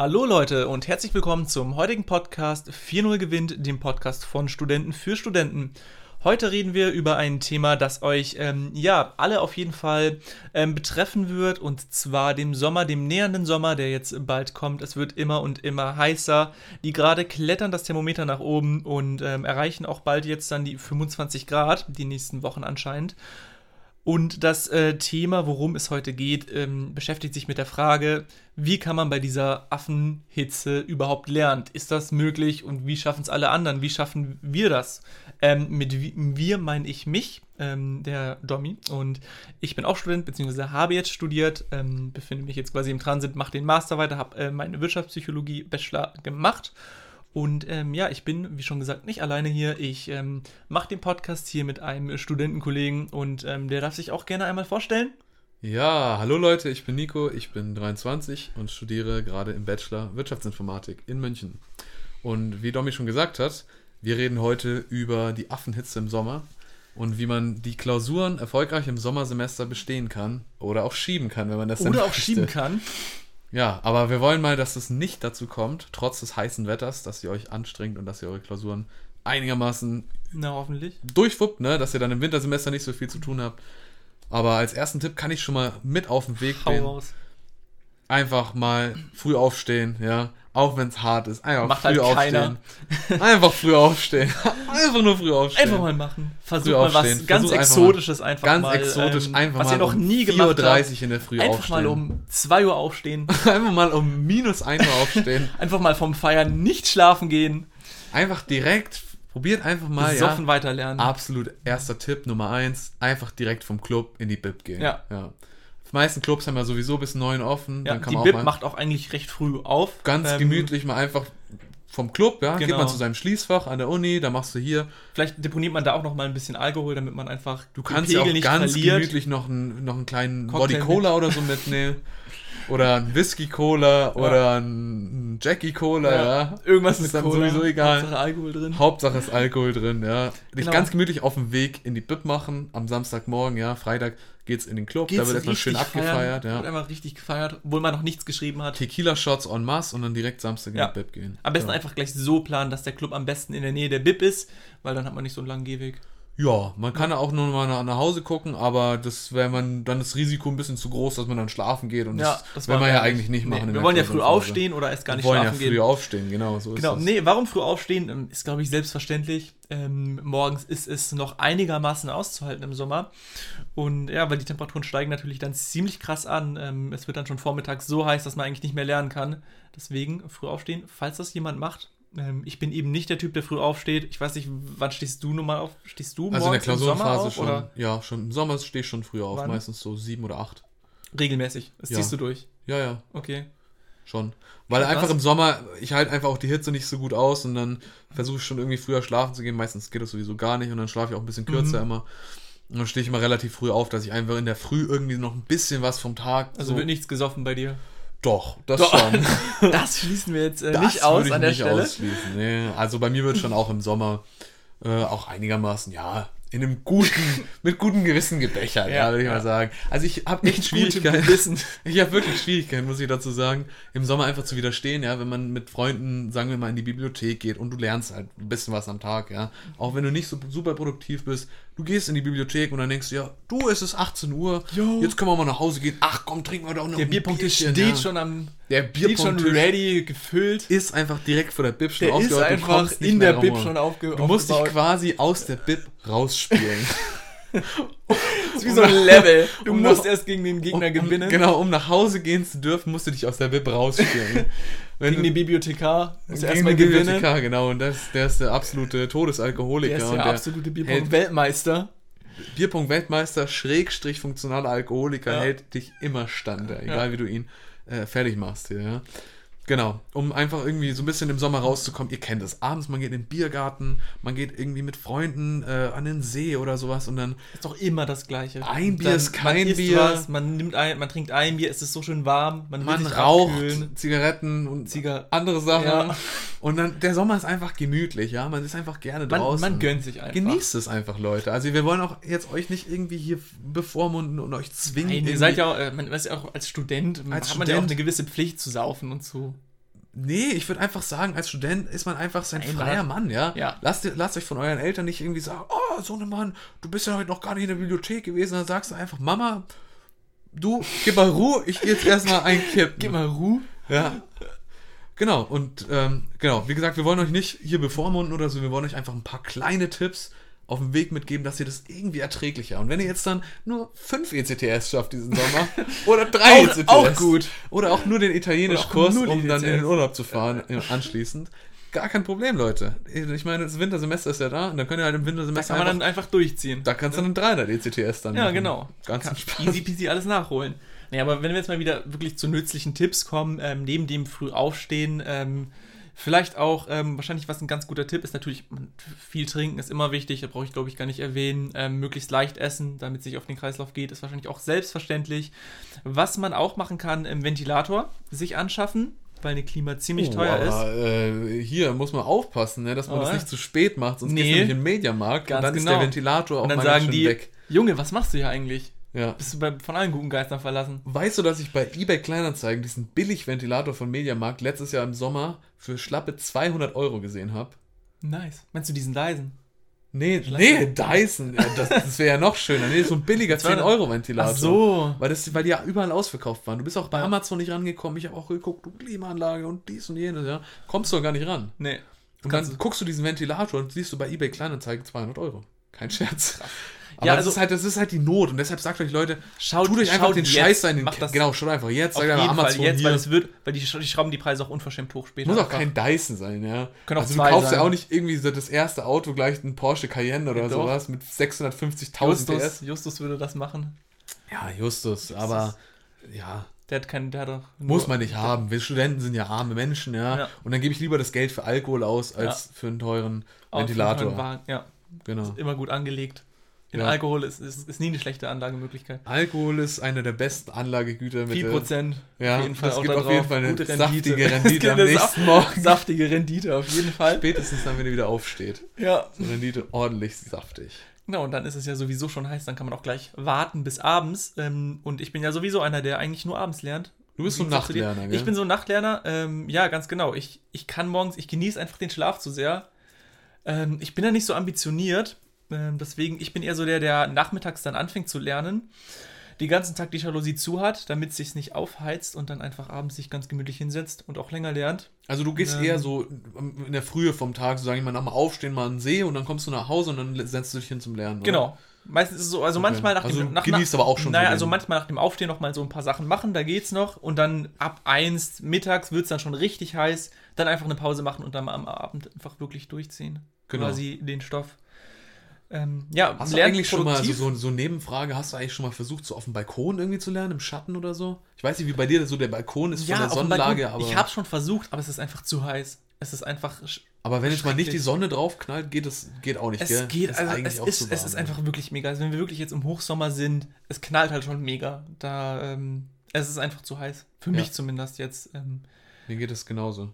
Hallo Leute und herzlich willkommen zum heutigen Podcast 4.0 gewinnt, dem Podcast von Studenten für Studenten. Heute reden wir über ein Thema, das euch ähm, ja alle auf jeden Fall ähm, betreffen wird und zwar dem Sommer, dem nähernden Sommer, der jetzt bald kommt. Es wird immer und immer heißer. Die Grade klettern das Thermometer nach oben und ähm, erreichen auch bald jetzt dann die 25 Grad, die nächsten Wochen anscheinend. Und das äh, Thema, worum es heute geht, ähm, beschäftigt sich mit der Frage, wie kann man bei dieser Affenhitze überhaupt lernen? Ist das möglich und wie schaffen es alle anderen? Wie schaffen wir das? Ähm, mit wir meine ich mich, ähm, der Domi. Und ich bin auch Student, beziehungsweise habe jetzt studiert, ähm, befinde mich jetzt quasi im Transit, mache den Master weiter, habe äh, meine Wirtschaftspsychologie-Bachelor gemacht und ähm, ja, ich bin, wie schon gesagt, nicht alleine hier. Ich ähm, mache den Podcast hier mit einem Studentenkollegen und ähm, der darf sich auch gerne einmal vorstellen. Ja, hallo Leute, ich bin Nico, ich bin 23 und studiere gerade im Bachelor Wirtschaftsinformatik in München. Und wie Domi schon gesagt hat, wir reden heute über die Affenhitze im Sommer und wie man die Klausuren erfolgreich im Sommersemester bestehen kann oder auch schieben kann, wenn man das Oder auch möchte. schieben kann. Ja, aber wir wollen mal, dass es nicht dazu kommt, trotz des heißen Wetters, dass ihr euch anstrengt und dass ihr eure Klausuren einigermaßen Na, hoffentlich. durchwuppt, ne? dass ihr dann im Wintersemester nicht so viel zu tun habt. Aber als ersten Tipp kann ich schon mal mit auf den Weg Hau gehen. Raus. Einfach mal früh aufstehen, ja. Auch wenn es hart ist. Einfach Macht früh halt aufstehen. Einfach früh aufstehen. einfach nur früh aufstehen. Einfach mal machen. Versuch mal was ganz Exotisches einfach ganz mal. Ganz exotisch ähm, einfach was mal. ihr noch nie gemacht habt. in der Früh einfach aufstehen. mal um 2 Uhr aufstehen. einfach mal um minus 1 Uhr aufstehen. einfach mal vom Feiern nicht schlafen gehen. Einfach direkt Probiert einfach mal. Besoffen ja, weiterlernen. Absolut erster Tipp Nummer 1. Einfach direkt vom Club in die Bib gehen. Ja. ja. Die meisten Clubs haben ja sowieso bis neun offen. Ja, die Bib macht auch eigentlich recht früh auf. Ganz ähm, gemütlich mal einfach vom Club, ja, genau. geht man zu seinem Schließfach an der Uni, da machst du hier. Vielleicht deponiert man da auch noch mal ein bisschen Alkohol, damit man einfach du kannst ja auch ganz verliert. gemütlich noch einen, noch einen kleinen Cocktail Body Cola mit. oder so mitnehmen. Oder ein Whisky Cola ja. oder ein Jackie Cola, ja. ja. Irgendwas ist dann Cola. sowieso egal. Hauptsache Alkohol drin. Hauptsache ist Alkohol drin, ja. Dich genau. ganz gemütlich auf dem Weg in die Bib machen am Samstagmorgen, ja. Freitag geht's in den Club, geht's da wird erstmal schön abgefeiert, ja. Wird einfach richtig gefeiert, obwohl man noch nichts geschrieben hat. Tequila-Shots en masse und dann direkt Samstag in ja. die Bib gehen. Am besten einfach gleich so planen, dass der Club am besten in der Nähe der Bib ist, weil dann hat man nicht so einen langen Gehweg. Ja, man kann ja. auch nur mal nach, nach Hause gucken, aber das wäre man dann das Risiko ein bisschen zu groß, dass man dann schlafen geht und ja, das, das will man ja eigentlich nicht machen. Nee, wir wollen ja früh aufstehen oder erst gar nicht schlafen gehen. Wir wollen ja früh aufstehen, genau so genau. ist Genau, nee, warum früh aufstehen ähm, ist glaube ich selbstverständlich. Ähm, morgens ist es noch einigermaßen auszuhalten im Sommer und ja, weil die Temperaturen steigen natürlich dann ziemlich krass an. Ähm, es wird dann schon vormittags so heiß, dass man eigentlich nicht mehr lernen kann. Deswegen früh aufstehen, falls das jemand macht, ähm, ich bin eben nicht der Typ, der früh aufsteht. Ich weiß nicht, wann stehst du normal auf? Stehst du Also in der Klausurenphase schon. Oder? Ja, schon. Im Sommer stehe ich schon früh auf. Wann? Meistens so sieben oder acht. Regelmäßig. Das ja. ziehst du durch. Ja, ja. Okay. Schon. Weil ja, einfach im Sommer, ich halte einfach auch die Hitze nicht so gut aus und dann versuche ich schon irgendwie früher schlafen zu gehen. Meistens geht das sowieso gar nicht und dann schlafe ich auch ein bisschen kürzer mhm. immer. Und dann stehe ich immer relativ früh auf, dass ich einfach in der Früh irgendwie noch ein bisschen was vom Tag. Also so wird nichts gesoffen bei dir? Doch, das Doch. schon. das schließen wir jetzt äh, nicht aus an der nicht Stelle. Ausschließen. Nee, also bei mir wird schon auch im Sommer äh, auch einigermaßen, ja, in einem guten, mit gutem Gewissen gebechert, ja, ja würde ich ja. mal sagen. Also ich habe echt Schwierigkeiten. Ich habe wirklich Schwierigkeiten, muss ich dazu sagen, im Sommer einfach zu widerstehen, ja, wenn man mit Freunden, sagen wir mal, in die Bibliothek geht und du lernst halt ein bisschen was am Tag, ja. Auch wenn du nicht so super produktiv bist, du gehst in die Bibliothek und dann denkst du, ja, du, es ist 18 Uhr, Yo. jetzt können wir mal nach Hause gehen. Ach komm, trinken wir doch noch Der Bierpunkt steht ja. schon am der Bierpunkt schon ready gefüllt. Ist einfach direkt vor der Bib schon der aufgehört. Ist einfach in der Bib schon aufgehört. Du musst dich quasi aus der Bib rausspielen. das ist wie so ein Level. Du um musst nach, erst gegen den Gegner um, gewinnen. Genau, um nach Hause gehen zu dürfen, musst du dich aus der Bib rausspielen. Wenn gegen du, die Bibliothekar musst du erstmal gewinnen. Bibliothekar, genau. Und das, der ist der absolute Todesalkoholiker. Der ist der, absolute Bierpunkt-Weltmeister. Bierpunkt-Weltmeister, Schrägstrich funktionaler Alkoholiker, ja. hält dich immer stand, egal ja. wie du ihn äh, fertig machst hier, ja. Genau, um einfach irgendwie so ein bisschen im Sommer rauszukommen. Ihr kennt es. Abends, man geht in den Biergarten, man geht irgendwie mit Freunden äh, an den See oder sowas und dann. Ist doch immer das Gleiche. Ein Bier dann, ist kein man Bier. Was, man nimmt ein, man trinkt ein Bier, es ist so schön warm. Man, man raucht abkühlen. Zigaretten und Ziga andere Sachen. Ja. Und dann, der Sommer ist einfach gemütlich, ja. Man ist einfach gerne draußen. Man, man gönnt sich einfach. Genießt es einfach, Leute. Also wir wollen auch jetzt euch nicht irgendwie hier bevormunden und euch zwingen. Nein, ihr seid ja auch, äh, man ist ja auch als Student, als hat man ja auch eine gewisse Pflicht zu saufen und zu Nee, ich würde einfach sagen, als Student ist man einfach sein Nein, freier Mann, ja? ja. Lasst, lasst euch von euren Eltern nicht irgendwie sagen, oh, so ein Mann, du bist ja heute noch gar nicht in der Bibliothek gewesen. Dann sagst du einfach, Mama, du, gib mal Ruhe, ich gehe jetzt erstmal einkippen. Gib mal Ruhe. Ja. Genau, und ähm, genau, wie gesagt, wir wollen euch nicht hier bevormunden oder so, wir wollen euch einfach ein paar kleine Tipps auf den Weg mitgeben, dass ihr das irgendwie erträglicher. Und wenn ihr jetzt dann nur fünf ECTS schafft diesen Sommer oder drei auch, ECTS auch gut oder auch nur den Italienischkurs, um ECTS. dann in den Urlaub zu fahren anschließend, gar kein Problem, Leute. Ich meine, das Wintersemester ist ja da und dann könnt ihr halt im Wintersemester da kann man einfach, dann einfach durchziehen. Da kannst du dann 300 ECTS dann Ja, machen. genau. Ganz kann easy peasy alles nachholen. Nee, aber wenn wir jetzt mal wieder wirklich zu nützlichen Tipps kommen, ähm, neben dem früh aufstehen, ähm, Vielleicht auch, ähm, wahrscheinlich was ein ganz guter Tipp ist, natürlich viel trinken ist immer wichtig, da brauche ich glaube ich gar nicht erwähnen. Ähm, möglichst leicht essen, damit es sich auf den Kreislauf geht, ist wahrscheinlich auch selbstverständlich. Was man auch machen kann, im Ventilator sich anschaffen, weil eine Klima ziemlich oh, teuer aber, ist. Äh, hier muss man aufpassen, ne, dass man oh, das nicht zu spät macht, sonst nee, geht nämlich in den Mediamarkt und dann genau. ist der Ventilator auch und dann mal sagen die, weg. Junge, was machst du hier eigentlich? Ja. Bist du bei, von allen guten Geistern verlassen? Weißt du, dass ich bei eBay Kleinanzeigen diesen Billig-Ventilator von Mediamarkt letztes Jahr im Sommer für schlappe 200 Euro gesehen habe? Nice. Meinst du diesen Dyson? Nee, nee, Dyson. Das, das wäre ja noch schöner. Nee, so ein billiger 10-Euro-Ventilator. Ach so. Weil, das, weil die ja überall ausverkauft waren. Du bist auch bei Amazon nicht rangekommen. Ich habe auch geguckt, du Klimaanlage und dies und jenes, ja. Kommst du gar nicht ran. Nee. Und dann guckst du diesen Ventilator und siehst du bei eBay Kleinanzeigen 200 Euro. Kein Scherz. Aber ja, also, das, ist halt, das ist halt die Not und deshalb sagt euch Leute, schaut, tut euch einfach den Scheiß ein. Genau, schaut einfach jetzt. Auf jeden Amazon Fall jetzt, hier. weil es wird, weil die, die schrauben die Preise auch unverschämt hoch später. Muss auch kein Dyson sein, ja. Können auch also du kaufst sein. ja auch nicht irgendwie so das erste Auto gleich ein Porsche Cayenne oder ja, sowas mit 650.000 PS. Justus würde das machen. Ja, Justus, aber ja. Der hat keinen, der hat doch. Muss man nicht haben. Wir Studenten sind ja arme Menschen, ja. ja. Und dann gebe ich lieber das Geld für Alkohol aus, als ja. für einen teuren Ventilator. Einen teuren ja. Genau. Ist immer gut angelegt. In ja. Alkohol ist, ist, ist nie eine schlechte Anlagemöglichkeit. Alkohol ist eine der besten Anlagegüter. Mit 4 Prozent. Ja, auf jeden Fall das gibt auf jeden Fall eine Gute saftige Rendite am nächsten Morgen. Saftige Rendite auf jeden Fall. Spätestens dann, wenn ihr wieder aufsteht. Ja. So Rendite ordentlich saftig. Genau, und dann ist es ja sowieso schon heiß, dann kann man auch gleich warten bis abends. Ähm, und ich bin ja sowieso einer, der eigentlich nur abends lernt. Du bist so ein Nachtlerner, gell? Ich bin so ein Nachtlerner, ähm, ja, ganz genau. Ich, ich kann morgens, ich genieße einfach den Schlaf zu sehr. Ähm, ich bin ja nicht so ambitioniert ähm, deswegen, ich bin eher so der, der nachmittags dann anfängt zu lernen, den ganzen Tag die Jalousie zu hat, damit es sich nicht aufheizt und dann einfach abends sich ganz gemütlich hinsetzt und auch länger lernt. Also du gehst ähm, eher so in der Frühe vom Tag, so sage ich mal, nach dem Aufstehen mal einen See und dann kommst du nach Hause und dann setzt du dich hin zum Lernen. Genau. Oder? Meistens ist es so, also okay. manchmal nach also dem nach, genießt aber auch schon. Naja, also manchmal nach dem Aufstehen noch mal so ein paar Sachen machen, da geht's noch und dann ab eins mittags wird es dann schon richtig heiß, dann einfach eine Pause machen und dann am Abend einfach wirklich durchziehen. Genau. Quasi den Stoff. Ähm, ja, hast du eigentlich schon mal so, so, so Nebenfrage, hast du eigentlich schon mal versucht, so auf dem Balkon irgendwie zu lernen, im Schatten oder so? Ich weiß nicht, wie bei dir so der Balkon ist ja, von der Sonnenlage, Balkon, aber. Ich habe schon versucht, aber es ist einfach zu heiß. Es ist einfach. Aber wenn jetzt mal nicht die Sonne drauf knallt, geht es geht auch nicht, es gell? Geht, also es, ist, es ist einfach wirklich mega. Also wenn wir wirklich jetzt im Hochsommer sind, es knallt halt schon mega. Da, ähm, es ist einfach zu heiß. Für ja. mich zumindest jetzt. Ähm, Mir geht es genauso.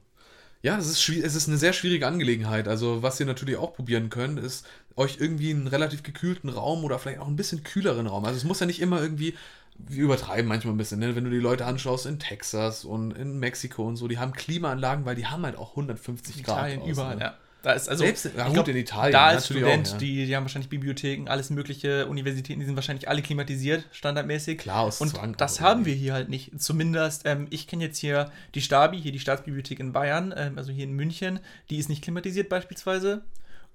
Ja, es ist, es ist eine sehr schwierige Angelegenheit. Also, was ihr natürlich auch probieren könnt, ist euch irgendwie einen relativ gekühlten Raum oder vielleicht auch ein bisschen kühleren Raum. Also, es muss ja nicht immer irgendwie, wir übertreiben manchmal ein bisschen, ne? wenn du die Leute anschaust in Texas und in Mexiko und so, die haben Klimaanlagen, weil die haben halt auch 150 Italien, Grad. Italien, überall, ne? ja. Da ist also, Selbst, ja, gut, glaub, in Italien. Da als Student, auch, ja. die, die haben wahrscheinlich Bibliotheken, alles mögliche, Universitäten, die sind wahrscheinlich alle klimatisiert, standardmäßig. Klar, aus Und Zwang, das haben wir hier halt nicht. Zumindest, ähm, ich kenne jetzt hier die Stabi, hier die Staatsbibliothek in Bayern, ähm, also hier in München, die ist nicht klimatisiert beispielsweise.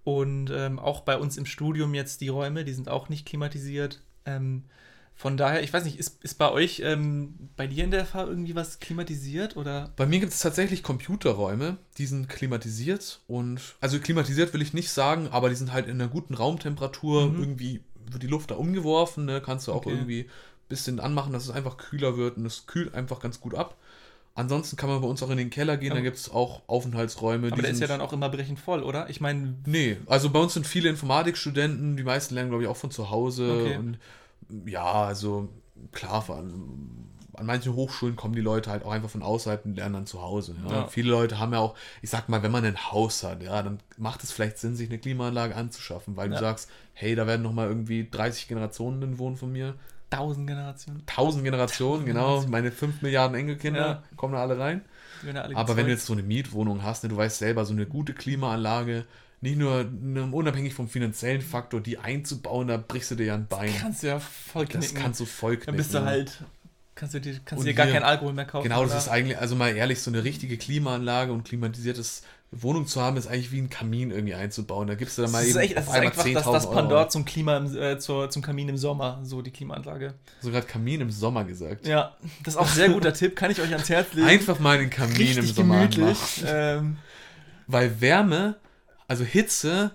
Und ähm, auch bei uns im Studium jetzt die Räume, die sind auch nicht klimatisiert. Ähm, von daher, ich weiß nicht, ist, ist bei euch, ähm, bei dir in der FH irgendwie was klimatisiert oder? Bei mir gibt es tatsächlich Computerräume, die sind klimatisiert und, also klimatisiert will ich nicht sagen, aber die sind halt in einer guten Raumtemperatur, mhm. irgendwie wird die Luft da umgeworfen, ne? kannst du auch okay. irgendwie ein bisschen anmachen, dass es einfach kühler wird und es kühlt einfach ganz gut ab. Ansonsten kann man bei uns auch in den Keller gehen, da gibt es auch Aufenthaltsräume. Aber der ist ja dann auch immer brechend voll, oder? Ich meine. Nee, also bei uns sind viele Informatikstudenten, die meisten lernen, glaube ich, auch von zu Hause okay. und ja, also klar, an, an manchen Hochschulen kommen die Leute halt auch einfach von außerhalb und lernen dann zu Hause. Ja. Ja. Viele Leute haben ja auch, ich sag mal, wenn man ein Haus hat, ja, dann macht es vielleicht Sinn, sich eine Klimaanlage anzuschaffen, weil ja. du sagst, hey, da werden nochmal irgendwie 30 Generationen wohnen von mir. Tausend Generationen. Tausend Generationen, genau. Meine fünf Milliarden Enkelkinder kommen da alle rein. Aber wenn du jetzt so eine Mietwohnung hast, ne, du weißt selber, so eine gute Klimaanlage, nicht nur ne, unabhängig vom finanziellen Faktor, die einzubauen, da brichst du dir ja ein Bein. Das kannst du ja voll knicken. Das kannst du voll knicken. Dann bist du halt kannst du dir, kannst dir gar keinen Alkohol mehr kaufen. Genau, das oder? ist eigentlich, also mal ehrlich, so eine richtige Klimaanlage und klimatisiertes Wohnung zu haben, ist eigentlich wie ein Kamin irgendwie einzubauen. Da gibst du dann mal das eben echt, das auf ist einmal einfach das, das Pandor zum Klima im, äh, zur, zum Kamin im Sommer, so die Klimaanlage. So gerade Kamin im Sommer gesagt. Ja, das ist auch ein sehr guter Tipp, kann ich euch ans Herz legen. Einfach mal den Kamin Richtig im Sommer gemütlich. Ähm, Weil Wärme, also Hitze,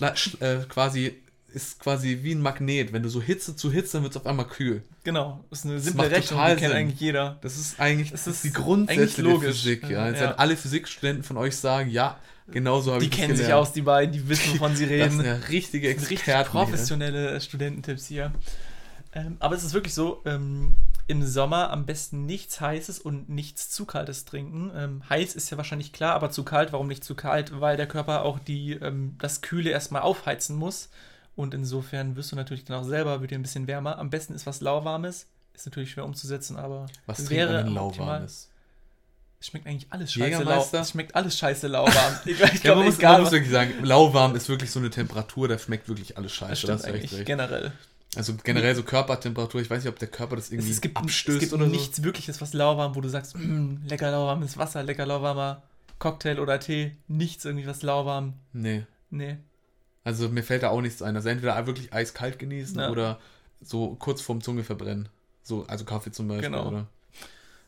äh, quasi ist quasi wie ein Magnet. Wenn du so Hitze zu Hitze, dann wird es auf einmal kühl. Genau, das ist eine simple Rechnung, die kennt eigentlich jeder. Das ist eigentlich das ist die Grundsätze der Physik. Ja. Jetzt ja. alle Physikstudenten von euch sagen, ja, genau so habe ich das Die kennen sich aus, die beiden, die wissen, wovon sie reden. Das sind ja richtige Experten. Richtig professionelle hier. Studententipps hier. Ähm, aber es ist wirklich so, ähm, im Sommer am besten nichts Heißes und nichts zu Kaltes trinken. Ähm, heiß ist ja wahrscheinlich klar, aber zu kalt, warum nicht zu kalt? Weil der Körper auch die, ähm, das Kühle erstmal aufheizen muss. Und insofern wirst du natürlich dann auch selber, wird dir ein bisschen wärmer. Am besten ist was lauwarmes. Ist natürlich schwer umzusetzen, aber was wäre denn lauwarmes? Es schmeckt eigentlich alles scheiße lauwarm. Es schmeckt alles scheiße lauwarm. ich, ich ja, man, muss, man muss wirklich sagen, lauwarm ist wirklich so eine Temperatur, da schmeckt wirklich alles scheiße. Das, das eigentlich recht. generell. Also generell so Körpertemperatur, ich weiß nicht, ob der Körper das irgendwie es, gibt, abstößt es gibt oder nichts so. wirkliches, was lauwarm, wo du sagst, mm, lecker lauwarmes Wasser, lecker lauwarmer Cocktail oder Tee, nichts irgendwie was lauwarm. Nee. Nee. Also mir fällt da auch nichts ein. Also entweder wirklich eiskalt genießen ja. oder so kurz vorm Zunge verbrennen. So, also Kaffee zum Beispiel, genau. oder?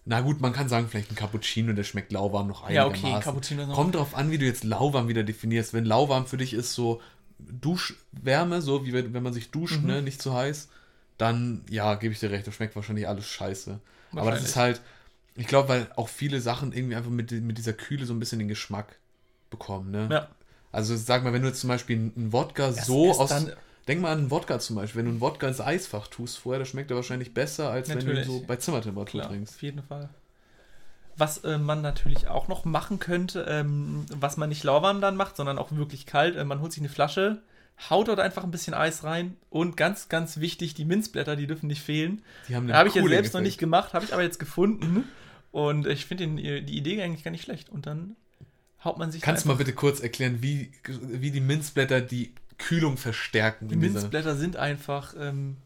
Na gut, man kann sagen, vielleicht ein Cappuccino, der schmeckt lauwarm noch einigermaßen. Ja, okay, Cappuccino noch. Kommt drauf an, wie du jetzt lauwarm wieder definierst. Wenn lauwarm für dich ist so Duschwärme, so wie wenn, man sich duscht, mhm. ne, nicht zu heiß, dann ja, gebe ich dir recht, das schmeckt wahrscheinlich alles scheiße. Aber das ist halt, ich glaube, weil auch viele Sachen irgendwie einfach mit, mit dieser Kühle so ein bisschen den Geschmack bekommen, ne? Ja. Also sag mal, wenn du jetzt zum Beispiel einen Wodka erst, so aus. Denk mal an einen Wodka zum Beispiel. Wenn du einen Wodka ins Eisfach tust vorher, das schmeckt er wahrscheinlich besser, als natürlich. wenn du ihn so bei Zimmertemperatur trinkst. Auf jeden Fall. Was äh, man natürlich auch noch machen könnte, ähm, was man nicht lauwarm dann macht, sondern auch wirklich kalt. Äh, man holt sich eine Flasche, haut dort einfach ein bisschen Eis rein und ganz, ganz wichtig, die Minzblätter, die dürfen nicht fehlen. Die haben habe ich jetzt selbst Effekt. noch nicht gemacht, habe ich aber jetzt gefunden. Und ich finde die Idee eigentlich gar nicht schlecht. Und dann haut man sich. Kannst du mal bitte kurz erklären, wie, wie die Minzblätter die Kühlung verstärken? Die Minzblätter sind einfach. Ähm,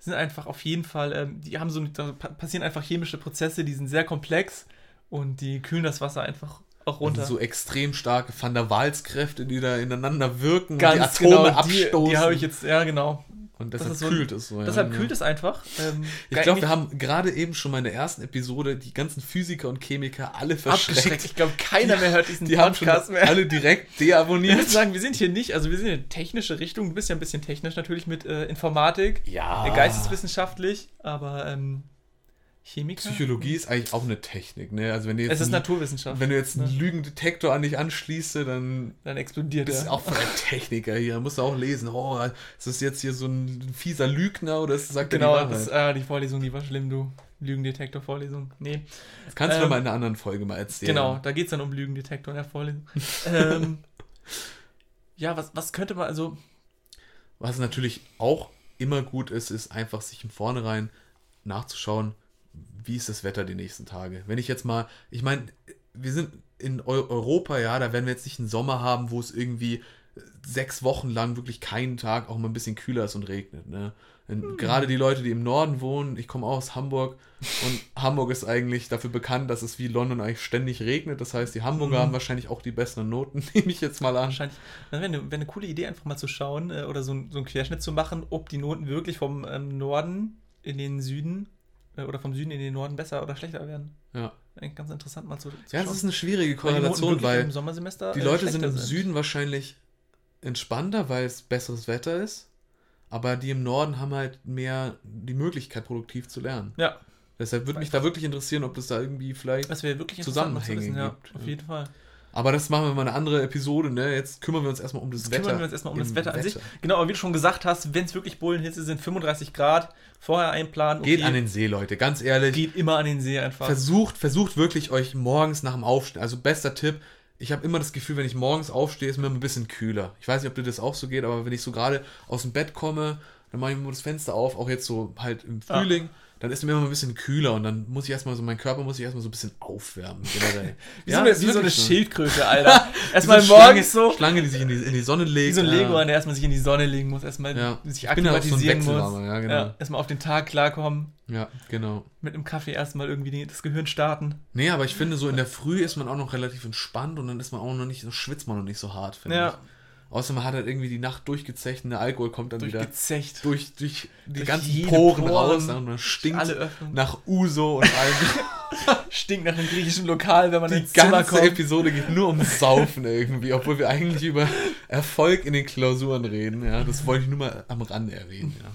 sind einfach auf jeden Fall, ähm, die haben so, da passieren einfach chemische Prozesse, die sind sehr komplex und die kühlen das Wasser einfach auch runter. Also so extrem starke Van der Waals-Kräfte, die da ineinander wirken Ganz die Atome genau, abstoßen. Die, die habe ich jetzt, ja genau. Und deshalb so kühlt es so. Ja. Deshalb kühlt es einfach. Ähm, ich glaube, wir haben gerade eben schon mal in der ersten Episode die ganzen Physiker und Chemiker alle verschreckt. Ich glaube, keiner mehr hört diesen die Podcast haben mehr. Alle direkt deabonniert. Ich muss sagen, wir sind hier nicht, also wir sind in technische Richtung. Du bist ja ein bisschen technisch natürlich mit äh, Informatik. Ja. Äh, geisteswissenschaftlich, aber ähm, Chemiker? Psychologie ist eigentlich auch eine Technik, ne? Also wenn du jetzt es ist Naturwissenschaft. Wenn du jetzt einen ne? Lügendetektor an dich anschließt, dann dann explodiert er. ist auch der Techniker hier. Musst du auch lesen. Oh, ist das jetzt hier so ein fieser Lügner oder ist, sagt genau, er die? Genau, äh, die Vorlesung, die war schlimm, du. Lügendetektor-Vorlesung. Nee. Das kannst ähm, du mal in einer anderen Folge mal erzählen. Genau, da geht es dann um Lügendetektor in der Vorlesung. ähm, ja, was, was könnte man also. Was natürlich auch immer gut ist, ist einfach sich im Vornherein nachzuschauen, wie ist das Wetter die nächsten Tage? Wenn ich jetzt mal, ich meine, wir sind in Europa, ja, da werden wir jetzt nicht einen Sommer haben, wo es irgendwie sechs Wochen lang wirklich keinen Tag auch mal ein bisschen kühler ist und regnet. Ne? Mhm. Gerade die Leute, die im Norden wohnen, ich komme auch aus Hamburg und Hamburg ist eigentlich dafür bekannt, dass es wie London eigentlich ständig regnet. Das heißt, die Hamburger mhm. haben wahrscheinlich auch die besseren Noten, nehme ich jetzt mal an. Wahrscheinlich. Das wäre eine, wär eine coole Idee, einfach mal zu schauen äh, oder so, so einen Querschnitt zu machen, ob die Noten wirklich vom ähm, Norden in den Süden äh, oder vom Süden in den Norden besser oder schlechter werden. Ja. Ganz interessant mal zu, zu Ja, das ist eine schwierige Korrelation, weil die Leute sind im sind. Süden wahrscheinlich entspannter, weil es besseres Wetter ist, aber die im Norden haben halt mehr die Möglichkeit, produktiv zu lernen. Ja. Deshalb würde mich da wirklich interessieren, ob das da irgendwie vielleicht Zusammenhänge wissen, ja, Auf jeden Fall. Aber das machen wir mal eine andere Episode, ne? Jetzt kümmern wir uns erstmal um das Jetzt Wetter. Kümmern wir uns erstmal um das Wetter an Wetter. sich. Genau, aber wie du schon gesagt hast, wenn es wirklich Bullenhitze sind, 35 Grad, vorher einplanen. Okay. Geht an den See, Leute, ganz ehrlich. Geht immer an den See einfach. Versucht, versucht wirklich euch morgens nach dem Aufstehen, also bester Tipp, ich habe immer das Gefühl, wenn ich morgens aufstehe, ist mir ein bisschen kühler. Ich weiß nicht, ob dir das auch so geht, aber wenn ich so gerade aus dem Bett komme, dann mache ich mir das Fenster auf, auch jetzt so halt im Frühling. Ja dann ist mir immer ein bisschen kühler und dann muss ich erstmal so, mein Körper muss ich erstmal so ein bisschen aufwärmen. Generell. wie, ja, so, eine, wie so eine Schildkröte, Alter. erstmal so morgens so. Schlange, die sich in die, in die Sonne legt. Wie so ein Lego, ja. der erstmal sich in die Sonne legen muss, erstmal ja. sich akklimatisieren so muss. Ja, genau. ja, erstmal auf den Tag klarkommen. Ja, genau. Mit einem Kaffee erstmal irgendwie das Gehirn starten. Nee, aber ich finde, so in der Früh ist man auch noch relativ entspannt und dann ist man auch noch nicht, so schwitzt man noch nicht so hart, finde ja. ich. Außer man hat halt irgendwie die Nacht durchgezecht und der Alkohol kommt dann wieder durch, durch die durch ganzen Poren, Poren raus und man stinkt nach Uso und allem. stinkt nach einem griechischen Lokal, wenn man die ins Zimmer kommt. Die ganze Episode geht nur um Saufen irgendwie, obwohl wir eigentlich über Erfolg in den Klausuren reden. Ja, das wollte ich nur mal am Rande erwähnen. Ja.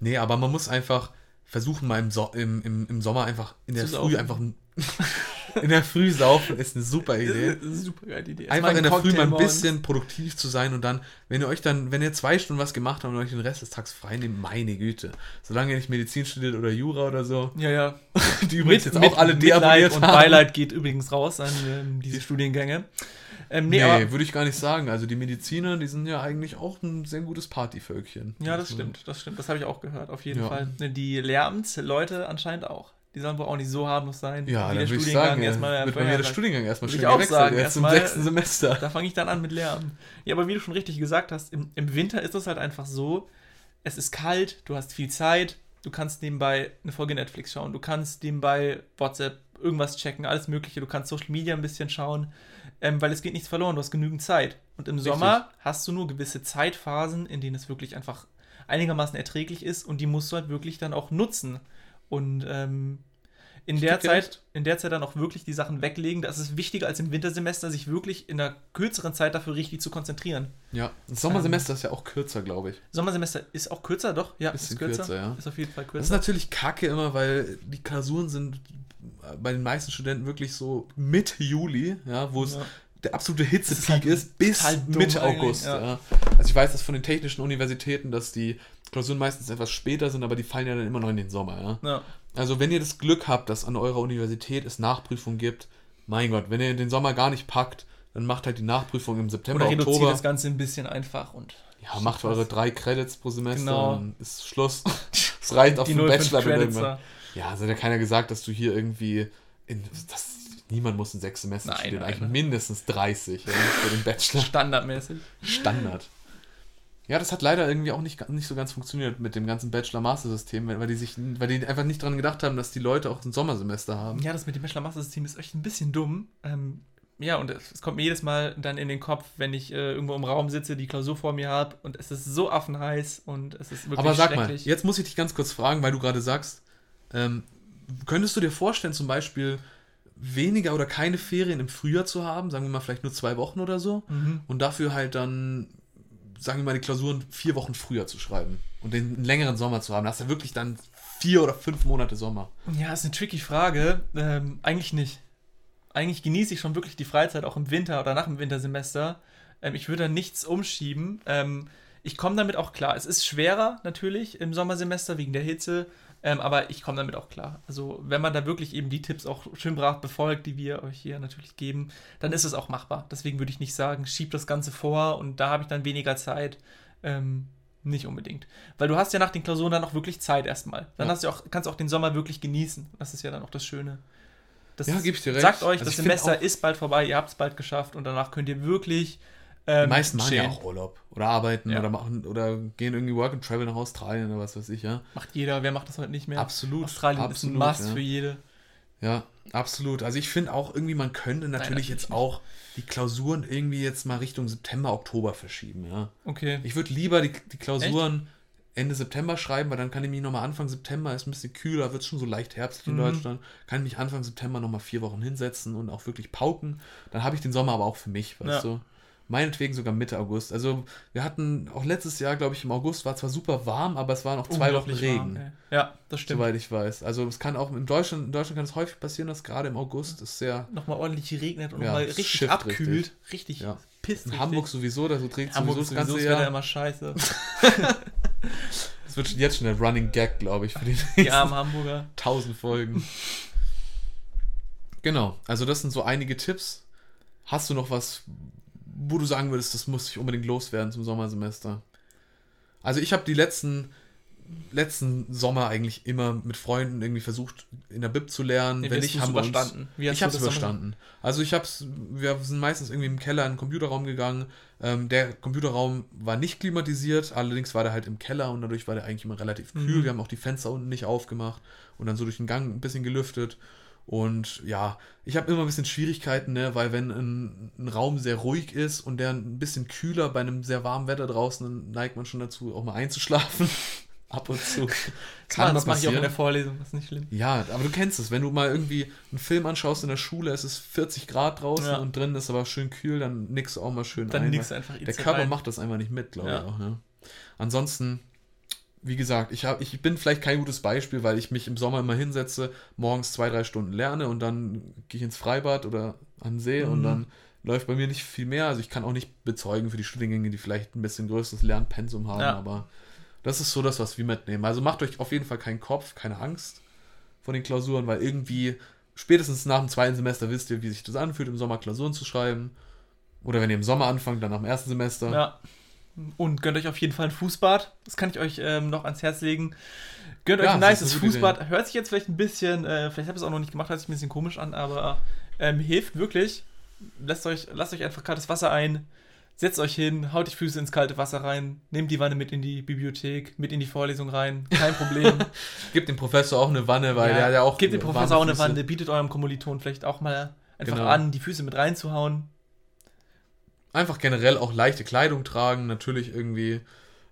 Nee, aber man muss einfach versuchen, mal im, so im, im, im Sommer einfach in der Früh einfach in der Früh saufen ist eine super Idee. Super geile Idee. Einfach in der Früh mal ein bisschen produktiv zu sein und dann, wenn ihr euch dann, wenn ihr zwei Stunden was gemacht habt und euch den Rest des Tages frei nehmt, meine Güte. Solange ihr nicht Medizin studiert oder Jura oder so. Ja, ja. Die übrigens mit, jetzt auch alle deabonniert und haben. Beileid geht übrigens raus an ähm, diese Studiengänge. Ähm, nee, nee würde ich gar nicht sagen. Also die Mediziner, die sind ja eigentlich auch ein sehr gutes Partyvölkchen. Ja, das stimmt, das stimmt. Das habe ich auch gehört, auf jeden ja. Fall. Die Lehramtsleute anscheinend auch. Die sollen wohl auch nicht so harmlos sein. Ja, wie der Studiengang sagen, erstmal. Wird bei mir der Studiengang erstmal schön gewechselt sagen, jetzt im sechsten Semester. Da fange ich dann an mit Lehramt. Ja, aber wie du schon richtig gesagt hast, im, im Winter ist es halt einfach so, es ist kalt, du hast viel Zeit, du kannst nebenbei eine Folge Netflix schauen, du kannst nebenbei WhatsApp irgendwas checken, alles mögliche, du kannst Social Media ein bisschen schauen ähm, weil es geht nichts verloren, du hast genügend Zeit. Und im Richtig. Sommer hast du nur gewisse Zeitphasen, in denen es wirklich einfach einigermaßen erträglich ist und die musst du halt wirklich dann auch nutzen. Und ähm, in der Zeit, in der Zeit dann auch wirklich die Sachen weglegen. Das ist wichtiger als im Wintersemester, sich wirklich in einer kürzeren Zeit dafür richtig zu konzentrieren. Ja, das Sommersemester ähm, ist ja auch kürzer, glaube ich. Sommersemester ist auch kürzer, doch? Ja, ist kürzer. kürzer. ja. Ist auf jeden Fall kürzer. Das ist natürlich kacke immer, weil die Klausuren sind bei den meisten Studenten wirklich so Mitte Juli, ja, wo es ja. der absolute Hitzepeak ist, halt ist, bis Mitte August. Ja. ja. Also ich weiß das von den technischen Universitäten, dass die Klausuren meistens etwas später sind, aber die fallen ja dann immer noch in den Sommer. Ja? Also wenn ihr das Glück habt, dass an eurer Universität es Nachprüfungen gibt, mein Gott, wenn ihr den Sommer gar nicht packt, dann macht halt die Nachprüfung im September, Oder reduziert Oktober. das Ganze ein bisschen einfach und ja, macht eure drei Credits pro Semester genau. und ist Schluss. Es reicht auf den Bachelor irgendwann. Ja, es hat ja keiner gesagt, dass du hier irgendwie in, das, niemand muss ein sechs Semester nein, studieren, nein, eigentlich nein. mindestens 30 ja, für den Bachelor. Standardmäßig. Standard. Ja, das hat leider irgendwie auch nicht, nicht so ganz funktioniert mit dem ganzen Bachelor-Master-System, weil die sich, weil die einfach nicht dran gedacht haben, dass die Leute auch ein Sommersemester haben. Ja, das mit dem Bachelor-Master-System ist echt ein bisschen dumm. Ähm, ja, und es kommt mir jedes Mal dann in den Kopf, wenn ich äh, irgendwo im Raum sitze, die Klausur vor mir habe und es ist so affenheiß und es ist wirklich Aber sag mal, jetzt muss ich dich ganz kurz fragen, weil du gerade sagst, ähm, könntest du dir vorstellen, zum Beispiel weniger oder keine Ferien im Frühjahr zu haben, sagen wir mal vielleicht nur zwei Wochen oder so, mhm. und dafür halt dann, sagen wir mal, die Klausuren vier Wochen früher zu schreiben und den längeren Sommer zu haben? Da hast du wirklich dann vier oder fünf Monate Sommer. Ja, ist eine tricky Frage. Ähm, eigentlich nicht. Eigentlich genieße ich schon wirklich die Freizeit auch im Winter oder nach dem Wintersemester. Ähm, ich würde da nichts umschieben. Ähm, ich komme damit auch klar. Es ist schwerer natürlich im Sommersemester wegen der Hitze. Ähm, aber ich komme damit auch klar. Also, wenn man da wirklich eben die Tipps auch schön brav befolgt, die wir euch hier natürlich geben, dann ist es auch machbar. Deswegen würde ich nicht sagen, schieb das Ganze vor und da habe ich dann weniger Zeit. Ähm, nicht unbedingt. Weil du hast ja nach den Klausuren dann auch wirklich Zeit erstmal. Dann ja. hast du auch, kannst du auch den Sommer wirklich genießen. Das ist ja dann auch das Schöne. Das ja, ich dir recht. Sagt euch, also das Semester ist bald vorbei, ihr habt es bald geschafft und danach könnt ihr wirklich ähm, die meisten machen ja auch Urlaub oder arbeiten ja. oder machen oder gehen irgendwie Work and Travel nach Australien oder was weiß ich, ja. Macht jeder, wer macht das heute nicht mehr? Absolut. Australien absolut, ist ein Must ja. für jede. Ja, absolut. Also ich finde auch irgendwie, man könnte natürlich, Nein, jetzt auch die Klausuren irgendwie jetzt mal Richtung September, Oktober verschieben, ja. Okay. Ich würde lieber die, die Klausuren Echt? Ende September schreiben, weil dann kann ich mich nochmal Anfang September, ist ein bisschen kühler, wird schon so leicht herbstlich in mhm. Deutschland, kann ich mich Anfang September nochmal vier Wochen hinsetzen und auch wirklich pauken. Dann habe ich den Sommer aber auch für mich, weißt ja. du meinetwegen sogar Mitte August. Also wir hatten auch letztes Jahr, glaube ich, im August war zwar super warm, aber es waren noch zwei Wochen Regen. Warm, ja, das stimmt. Soweit ich weiß. Also es kann auch in Deutschland, in Deutschland kann es häufig passieren, dass gerade im August es sehr nochmal ordentlich regnet und ja, nochmal richtig abkühlt, richtig, richtig ja. pisst. In Hamburg sowieso, da so Hamburg sowieso das ganze Jahr. immer scheiße. das wird jetzt schon ein Running Gag, glaube ich, für die nächsten die armen Hamburger. tausend Folgen. genau, also das sind so einige Tipps. Hast du noch was, wo du sagen würdest, das muss ich unbedingt loswerden zum Sommersemester? Also ich habe die letzten letzten Sommer eigentlich immer mit Freunden irgendwie versucht, in der Bib zu lernen. Wie Wenn nicht, haben wir überstanden? uns, ich habe es überstanden. Also ich hab's, wir sind meistens irgendwie im Keller in den Computerraum gegangen. Ähm, der Computerraum war nicht klimatisiert, allerdings war der halt im Keller und dadurch war der eigentlich immer relativ kühl. Mhm. Wir haben auch die Fenster unten nicht aufgemacht und dann so durch den Gang ein bisschen gelüftet. Und ja, ich habe immer ein bisschen Schwierigkeiten, ne? weil wenn ein, ein Raum sehr ruhig ist und der ein bisschen kühler bei einem sehr warmen Wetter draußen, dann neigt man schon dazu, auch mal einzuschlafen. Ab und zu. Kann das mache ich auch in der Vorlesung, das ist nicht schlimm. Ja, aber du kennst es, wenn du mal irgendwie einen Film anschaust in der Schule, es ist 40 Grad draußen Ja. und drin ist aber schön kühl, dann nix auch mal schön Dann ein, nix weil einfach Der Körper rein. macht das einfach nicht mit, glaube Ja. ich auch. Ne? Ansonsten, wie gesagt, ich, hab, ich bin vielleicht kein gutes Beispiel, weil ich mich im Sommer immer hinsetze, morgens zwei, drei Stunden lerne und dann gehe ich ins Freibad oder an den See und Mhm. dann läuft bei mir nicht viel mehr. Also ich kann auch nicht bezeugen für die Studiengänge, die vielleicht ein bisschen größeres Lernpensum haben, Ja. aber das ist so das, was wir mitnehmen. Also macht euch auf jeden Fall keinen Kopf, keine Angst vor den Klausuren, weil irgendwie spätestens nach dem zweiten Semester wisst ihr, wie sich das anfühlt, im Sommer Klausuren zu schreiben. Oder wenn ihr im Sommer anfangt, dann nach dem ersten Semester. Ja. Und gönnt euch auf jeden Fall ein Fußbad. Das kann ich euch ähm, noch ans Herz legen. Gönnt euch Ja, ein nices eine gute Fußbad. Hört sich jetzt vielleicht ein bisschen, äh, vielleicht habt ihr es auch noch nicht gemacht, hört sich ein bisschen komisch an, aber ähm, hilft wirklich. Lasst euch, lasst euch einfach kaltes Wasser ein. Setzt euch hin, haut die Füße ins kalte Wasser rein, nehmt die Wanne mit in die Bibliothek, mit in die Vorlesung rein, kein Problem. Gebt dem Professor auch eine Wanne, weil Ja, der hat ja auch. Gebt dem Professor auch eine. Wanne, bietet eurem Kommiliton vielleicht auch mal einfach Genau. an, die Füße mit reinzuhauen. Einfach generell auch leichte Kleidung tragen, natürlich irgendwie.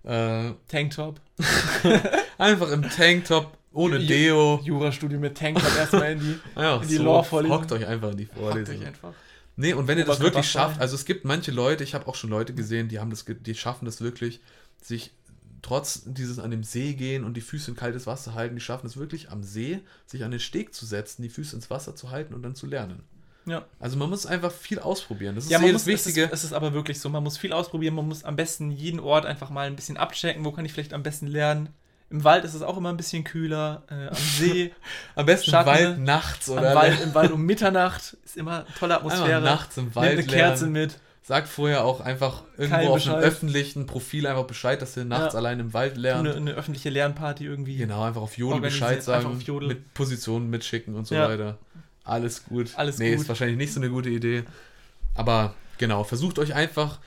Äh, Tanktop. einfach im Tanktop, ohne Ju- Deo. Jurastudium mit Tanktop erstmal in die. Ja, in die Lore-Vorlesung. Hockt euch einfach in die Vorlesung. euch einfach. Nee, und wenn ihr das wirklich schafft, also es gibt manche Leute, ich habe auch schon Leute gesehen, die haben das, die schaffen das wirklich, sich trotz dieses an dem See gehen und die Füße in kaltes Wasser halten, die schaffen es wirklich am See, sich an den Steg zu setzen, die Füße ins Wasser zu halten und dann zu lernen. Ja. Also man muss einfach viel ausprobieren. Das ist Ja, eh man das muss, Wichtige. Es ist, es ist aber wirklich so, man muss viel ausprobieren, man muss am besten jeden Ort einfach mal ein bisschen abchecken, wo kann ich vielleicht am besten lernen. Im Wald ist es auch immer ein bisschen kühler, äh, am See, am besten Schatten, Wald nachts am oder Wald, im Wald um Mitternacht ist immer eine tolle Atmosphäre. Einmal nachts im Wald eine Kerze lernen. mit. Sagt vorher auch einfach irgendwo auf einem öffentlichen Profil einfach Bescheid, dass ihr nachts Ja. allein im Wald Eine, lernt. eine öffentliche Lernparty irgendwie. Genau, einfach auf Jodel Bescheid sagen, einfach auf Jodel. mit Positionen mitschicken und so Ja. weiter. Alles gut. Alles nee, gut. ist wahrscheinlich nicht so eine gute Idee. Aber genau, versucht euch einfach,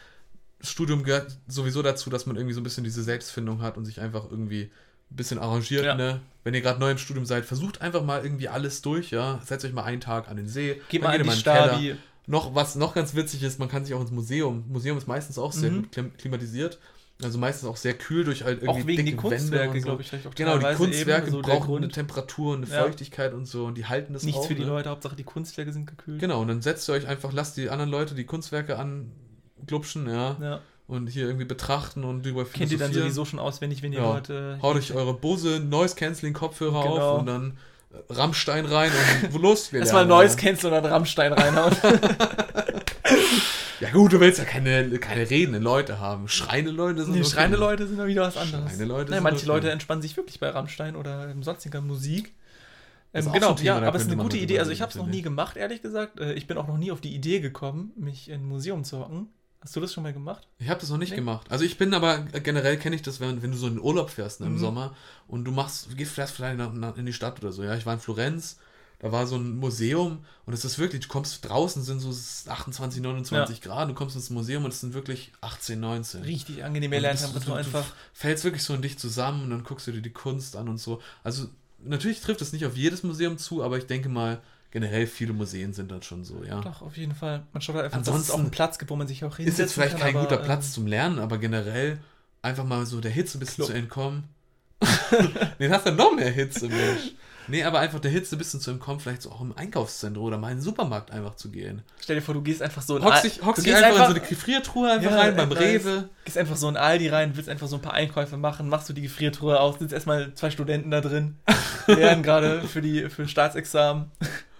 Studium gehört sowieso dazu, dass man irgendwie so ein bisschen diese Selbstfindung hat und sich einfach irgendwie ein bisschen arrangiert, Ja. ne? Wenn ihr gerade neu im Studium seid, versucht einfach mal irgendwie alles durch, ja? Setzt euch mal einen Tag an den See, Geht mal in die in den Keller. Stabi. Noch, was noch ganz witzig ist, man kann sich auch ins Museum. Museum ist meistens auch sehr Mhm. gut klim- klimatisiert. Also meistens auch sehr kühl durch halt irgendwie Auch wegen dicke Wände Kunstwerke, so. glaube ich, vielleicht auch Genau, die Kunstwerke so brauchen eine Temperatur, eine Ja. Feuchtigkeit und so und die halten das Nichts auch. für die ne? Leute, Hauptsache die Kunstwerke sind gekühlt. Genau, und dann setzt ihr euch einfach, lasst die anderen Leute die Kunstwerke anglupschen, ja, Ja. und hier irgendwie betrachten und drüber Kennt ihr dann sowieso schon auswendig, wenn ihr Ja. Äh, Haut euch eure Bose Noise Canceling Kopfhörer Genau. auf und dann äh, Rammstein rein und wo los wir Erstmal lernen, Neues Cancel und dann Rammstein reinhauen. Ja gut, du willst ja keine, keine redenden Leute haben. Schreiende Leute sind Nee, okay. schreiende Leute sind ja wieder was anderes. Schreiende Leute Nein, manche okay. Leute entspannen sich wirklich bei Rammstein oder sonstiger Musik. Ähm, genau, Thema, ja, aber es ist eine gute Idee. Also ich habe es noch nie gemacht, ehrlich gesagt. Äh, Ich bin auch noch nie auf die Idee gekommen, mich in ein Museum zu hocken. Hast du das schon mal gemacht? Ich habe das noch nicht Nee. gemacht. Also ich bin aber generell kenne ich das, wenn, wenn du so in den Urlaub fährst ne, im Mhm. Sommer und du machst, gehst fährst vielleicht in die Stadt oder so. Ja, ich war in Florenz, da war so ein Museum und es ist wirklich, du kommst draußen sind so 28, 29 Grad, du kommst ins Museum und es sind wirklich 18, 19. Richtig angenehme Lerntemperatur du- einfach. Fällst wirklich so in dich zusammen und dann guckst du dir die Kunst an und so. Also natürlich trifft es nicht auf jedes Museum zu, aber ich denke mal, generell viele Museen sind dann schon so, ja. Doch, auf jeden Fall. Man schaut halt einfach, dass es Ansonsten auch einen Platz gibt, wo man sich auch Ist hinsetzen jetzt vielleicht kann, kein aber, guter ähm, Platz zum Lernen, aber generell einfach mal so der Hitze ein bisschen Club. zu entkommen. nee, hast du noch mehr Hitze, Mensch. Nee, aber einfach der Hitze ein bisschen zu entkommen, vielleicht so auch im Einkaufszentrum oder mal in den Supermarkt einfach zu gehen. Stell dir vor, du gehst einfach so in Hockst Al- dich, hockst du dich gehst einfach, in so eine Gefriertruhe einfach Ja, rein beim ich Rewe. Gehst einfach so in Aldi rein, willst einfach so ein paar Einkäufe machen, machst du die Gefriertruhe auf, sind erstmal zwei Studenten da drin, lernen gerade für die für Staatsexamen.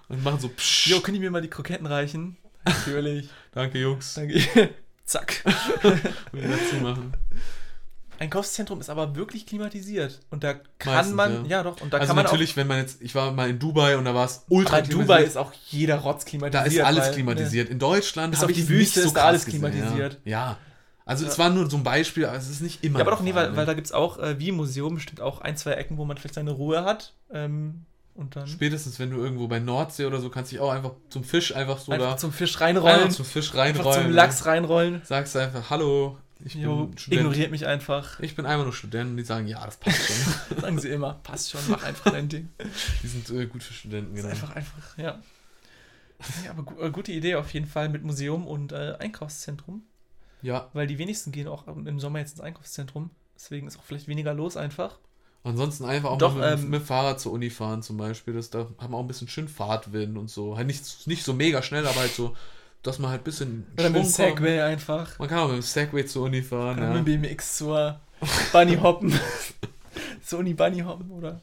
Und machen so psch. Jo, können die mir mal die Kroketten reichen? Natürlich. Danke, Jungs. Danke. Zack. Und dazu machen. Einkaufszentrum ist aber wirklich klimatisiert. Und da kann Meistens, man, ja. ja. doch, und da also kann man natürlich, wenn man jetzt, ich war mal in Dubai und da war es ultra auch, aber Dubai ist auch jeder Rotz Da klimatisiert. ist alles weil, klimatisiert. In Deutschland habe ich die Wüste so ist da alles gesehen, klimatisiert. Ja. ja. Also es war nur so ein Beispiel, aber es ist nicht immer. Ja, aber doch, nee, weil, weil da gibt es auch, äh, wie im Museum, bestimmt auch ein, zwei Ecken, wo man vielleicht seine Ruhe hat. Ähm, und dann Spätestens, wenn du irgendwo bei Nordsee oder so, kannst du dich auch einfach zum Fisch einfach so einfach da. zum Fisch reinrollen. Einfach zum Fisch reinrollen. Einfach zum Lachs reinrollen. Sagst du einfach, hallo, ich Jo, ignoriert mich einfach. Ich bin einfach nur Student und die sagen, ja, das passt schon. Sagen sie immer, passt schon, mach einfach dein Ding. die sind äh, gut für Studenten, genau. einfach, einfach, ja. ja aber gu äh, gute Idee auf jeden Fall mit Museum und äh, Einkaufszentrum. Ja, Weil die wenigsten gehen auch im Sommer jetzt ins Einkaufszentrum. Deswegen ist auch vielleicht weniger los einfach. ansonsten einfach auch Doch, mit, ähm, mit dem Fahrrad zur Uni fahren zum Beispiel. Das, da haben wir auch ein bisschen schön Fahrtwind und so. Halt nicht, nicht so mega schnell, aber halt so, dass man halt ein bisschen Oder mit dem Schwung kommt. Segway einfach. Man kann auch mit dem Segway zur Uni fahren. Oder Ja. mit dem BMX zur Bunny hoppen. zur Uni Bunny hoppen, oder?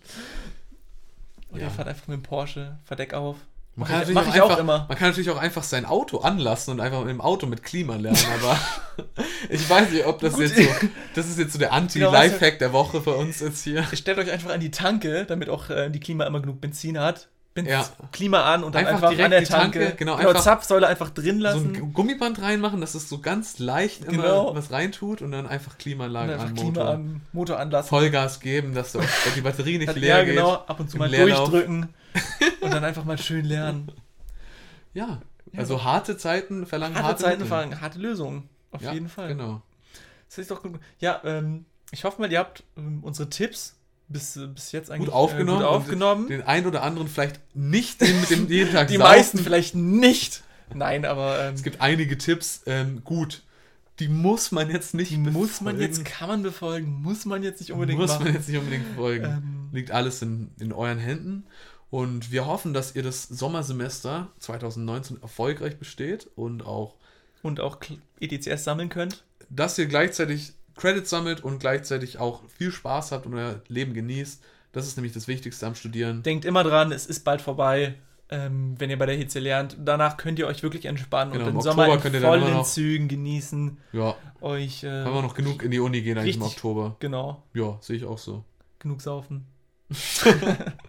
Oder Ja. ihr fahrt einfach mit dem Porsche, Verdeck auf. Man kann, ich- natürlich auch auch einfach, immer. man kann natürlich auch einfach sein Auto anlassen und einfach mit dem Auto mit Klima lernen, aber ich weiß nicht, ob das Gut. jetzt so, das ist jetzt so der Genau, Anti-Lifehack der Woche für uns jetzt hier. Stellt euch einfach an die Tanke, damit auch äh, die Klima immer genug Benzin hat. Benz Ja. Klima an und dann Einfach einfach, direkt an der die Tanke, Tanke. genau, einfach- Zapfsäule einfach drin So lassen. ein Gummiband reinmachen, dass es so ganz leicht immer Genau. was reintut und dann einfach Klimaanlage einfach an Klima Motor. an, Motor anlassen. Vollgas geben, dass so- die Batterie nicht leer ja, geht. genau. Ab und zu mal Leerlauf. durchdrücken und dann einfach mal schön lernen. Ja, Ja, also harte Zeiten verlangen Harte, harte, Zeiten Mittel. fangen, harte Lösungen. Auf ja, jeden Fall. Genau. Das ist doch gut. Ja, ähm, ich hoffe mal, ihr habt ähm, unsere Tipps bis, äh, bis jetzt eigentlich Gut aufgenommen. Äh, gut aufgenommen. Den einen oder anderen vielleicht nicht den mit dem jeden Tag Die saufen. meisten vielleicht nicht. Nein, aber ähm, Es gibt einige Tipps, ähm, gut. Die muss man jetzt nicht die muss man jetzt, befolgen. kann man befolgen, muss man jetzt nicht unbedingt muss machen. man jetzt nicht unbedingt befolgen. Ähm, Liegt alles in, in euren Händen. Und wir hoffen, dass ihr das Sommersemester 2019 erfolgreich besteht und auch, und auch ETCS sammeln könnt. dass ihr gleichzeitig Credits sammelt und gleichzeitig auch viel Spaß habt und euer Leben genießt. Das ist nämlich das Wichtigste am Studieren. Denkt immer dran, es ist bald vorbei, ähm, wenn ihr bei der Hitze lernt. Danach könnt ihr euch wirklich entspannen Genau, und im den Sommer in vollen noch- Zügen genießen. Ja, Euch, äh, kann man noch genug in die Uni gehen eigentlich im richtig. Oktober. genau, Ja, sehe ich auch so. genug saufen.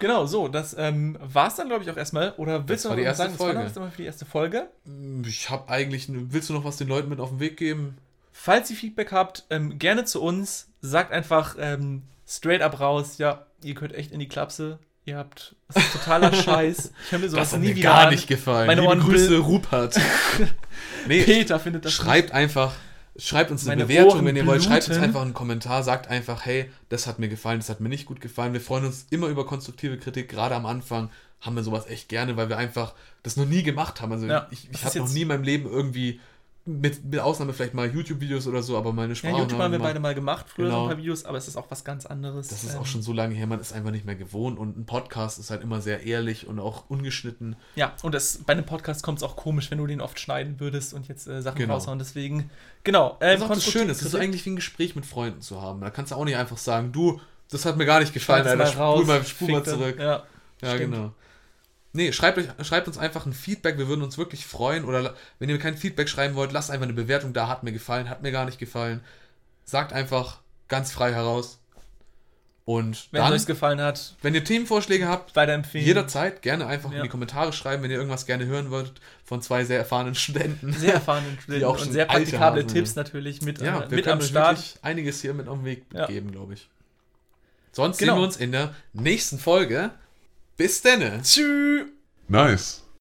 genau, so, das ähm, war es dann, glaube ich, auch erstmal. Oder willst Das du die noch erste sagen, das war Folge. noch für die erste Folge? Ich habe eigentlich, willst du noch was den Leuten mit auf den Weg geben? Falls ihr Feedback habt, ähm, gerne zu uns. Sagt einfach ähm, straight up raus, ja, ihr könnt echt in die Klapse. Ihr habt, das ist totaler Scheiß. Ich höre mir sowas Das hat nie mir wieder gar an. nicht gefallen. Meine Liebe Grüße, Rupert. nee, Peter findet das schreibt einfach, schreibt uns eine Meine Bewertung, Ohren wenn ihr wollt. Schreibt uns einfach einen Kommentar, sagt einfach, hey, das hat mir gefallen, das hat mir nicht gut gefallen. Wir freuen uns immer über konstruktive Kritik, gerade am Anfang haben wir sowas echt gerne, weil wir einfach das noch nie gemacht haben. Also Ja, ich, ich habe noch nie in meinem Leben irgendwie, mit, mit Ausnahme vielleicht mal YouTube-Videos oder so, aber meine Ja, Sprache. YouTube haben wir beide mal gemacht, früher Genau. so ein paar Videos, aber es ist auch was ganz anderes. Das ist Ähm, auch schon so lange her, man ist einfach nicht mehr gewohnt und ein Podcast ist halt immer sehr ehrlich und auch ungeschnitten. Ja, und das, bei einem Podcast kommt es auch komisch, wenn du den oft schneiden würdest und jetzt äh, Sachen Genau. raushauen. Deswegen, genau. Das Ähm, ist auch das Schöne, es ist eigentlich wie ein Gespräch mit Freunden zu haben. Da kannst du auch nicht einfach sagen, du, das hat mir gar nicht gefallen, Alter, mal raus, spul mal, spul mal dann. zurück. Ja, Ja, stimmt. genau. Nee, schreibt, euch, schreibt uns einfach ein Feedback, wir würden uns wirklich freuen. Oder wenn ihr kein Feedback schreiben wollt, lasst einfach eine Bewertung da, hat mir gefallen, hat mir gar nicht gefallen. Sagt einfach ganz frei heraus. Und Wenn es euch gefallen hat, wenn ihr Themenvorschläge habt, weiterempfehlen. jederzeit gerne einfach Ja. in die Kommentare schreiben, wenn ihr irgendwas gerne hören wollt von zwei sehr erfahrenen Studenten. Sehr erfahrenen Studenten auch und schon sehr praktikable Tipps natürlich mit, Ja, äh, wir mit am Start. einiges hier mit auf den Weg Ja. geben, glaube ich. Sonst Genau. sehen wir uns in der nächsten Folge. Bis denne! Tschüss. Nice.